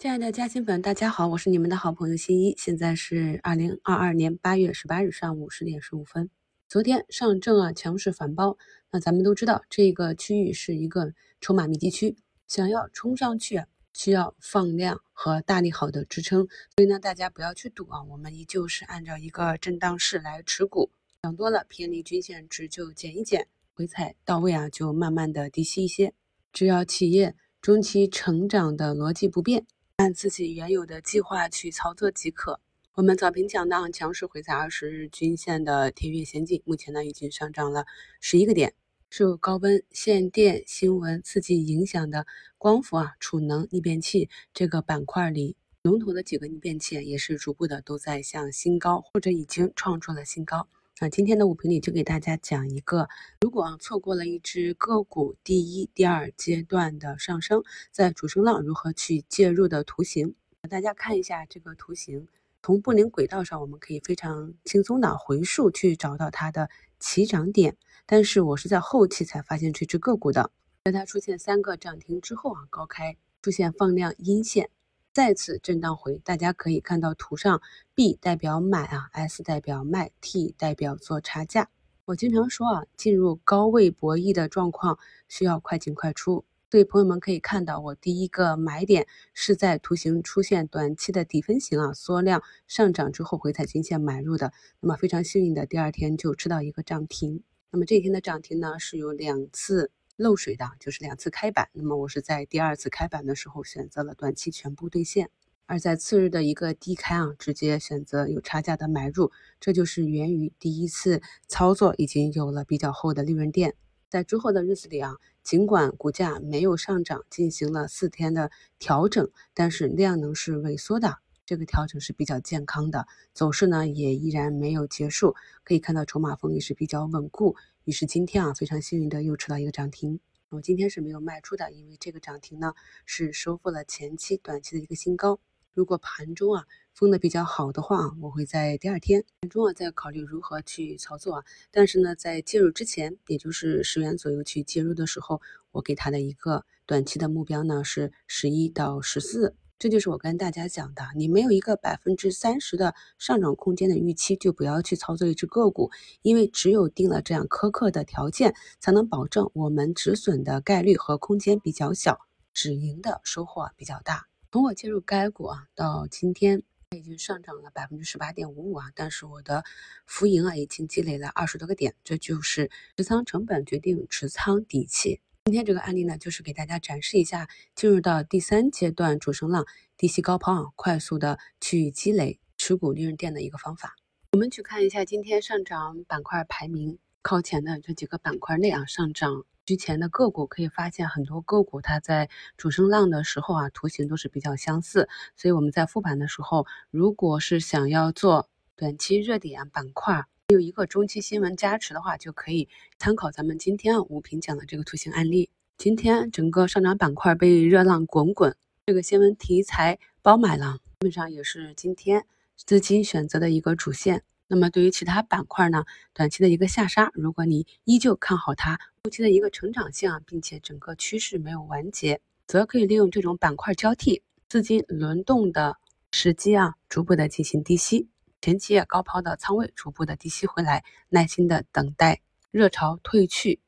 亲爱的嘉兴粉，大家好，我是你们的好朋友新一。现在是二零二二年八月十八日上午十点十五分。昨天上证啊强势反包，那咱们都知道这个区域是一个筹码密集区，想要冲上去啊，需要放量和大利好的支撑。所以呢，大家不要去赌啊，我们依旧是按照一个震荡式来持股。涨多了偏离均线值就减一减，回踩到位啊就慢慢的低吸一些。只要企业中期成长的逻辑不变。按自己原有的计划去操作即可。我们早评讲到强势回踩二十日均线的天越先进，目前呢已经上涨了十一个点。受高温、限电、新闻刺激影响的光伏啊、储能、逆变器这个板块里，龙头的几个逆变器也是逐步的都在向新高或者已经创出了新高。那今天的五评里就给大家讲一个，如果啊错过了一只个股第一、第二阶段的上升，在主升浪如何去介入的图形，大家看一下这个图形，从布林轨道上我们可以非常轻松的回溯去找到它的起涨点，但是我是在后期才发现这只个股的，在它出现三个涨停之后啊，高开出现放量阴线。再次震荡回，大家可以看到图上 B 代表买啊，S 代表卖，T 代表做差价。我经常说啊，进入高位博弈的状况需要快进快出。所以朋友们可以看到，我第一个买点是在图形出现短期的底分型啊，缩量上涨之后回踩均线买入的。那么非常幸运的，第二天就吃到一个涨停。那么这一天的涨停呢，是有两次。漏水的就是两次开板，那么我是在第二次开板的时候选择了短期全部兑现，而在次日的一个低开啊，直接选择有差价的买入，这就是源于第一次操作已经有了比较厚的利润垫。在之后的日子里啊，尽管股价没有上涨，进行了四天的调整，但是量能是萎缩的，这个调整是比较健康的，走势呢也依然没有结束，可以看到筹码峰也是比较稳固。于是今天啊，非常幸运的又吃到一个涨停。我今天是没有卖出的，因为这个涨停呢是收复了前期短期的一个新高。如果盘中啊封的比较好的话，我会在第二天盘中啊再考虑如何去操作啊。但是呢，在介入之前，也就是十元左右去介入的时候，我给它的一个短期的目标呢是十一到十四。这就是我跟大家讲的，你没有一个百分之三十的上涨空间的预期，就不要去操作一只个股，因为只有定了这样苛刻的条件，才能保证我们止损的概率和空间比较小，止盈的收获比较大。从我介入该股啊到今天，它已经上涨了百分之十八点五五啊，但是我的浮盈啊已经积累了二十多个点，这就是持仓成本决定持仓底气。今天这个案例呢，就是给大家展示一下进入到第三阶段主升浪低吸高抛啊，快速的去积累持股利润垫的一个方法。我们去看一下今天上涨板块排名靠前的这几个板块内啊，上涨居前的个股，可以发现很多个股它在主升浪的时候啊，图形都是比较相似。所以我们在复盘的时候，如果是想要做短期热点板块，有一个中期新闻加持的话，就可以参考咱们今天啊五评讲的这个图形案例。今天整个上涨板块被热浪滚滚，这个新闻题材包买了，基本上也是今天资金选择的一个主线。那么对于其他板块呢，短期的一个下杀，如果你依旧看好它后期的一个成长性啊，并且整个趋势没有完结，则可以利用这种板块交替、资金轮动的时机啊，逐步的进行低吸。前期也高抛的仓位逐步的低吸回来，耐心的等待热潮退去，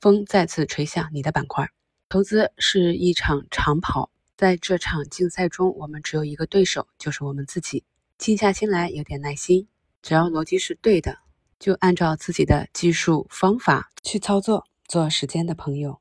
风再次吹向你的板块。投资是一场长跑，在这场竞赛中，我们只有一个对手，就是我们自己。静下心来，有点耐心，只要逻辑是对的，就按照自己的技术方法去操作，做时间的朋友。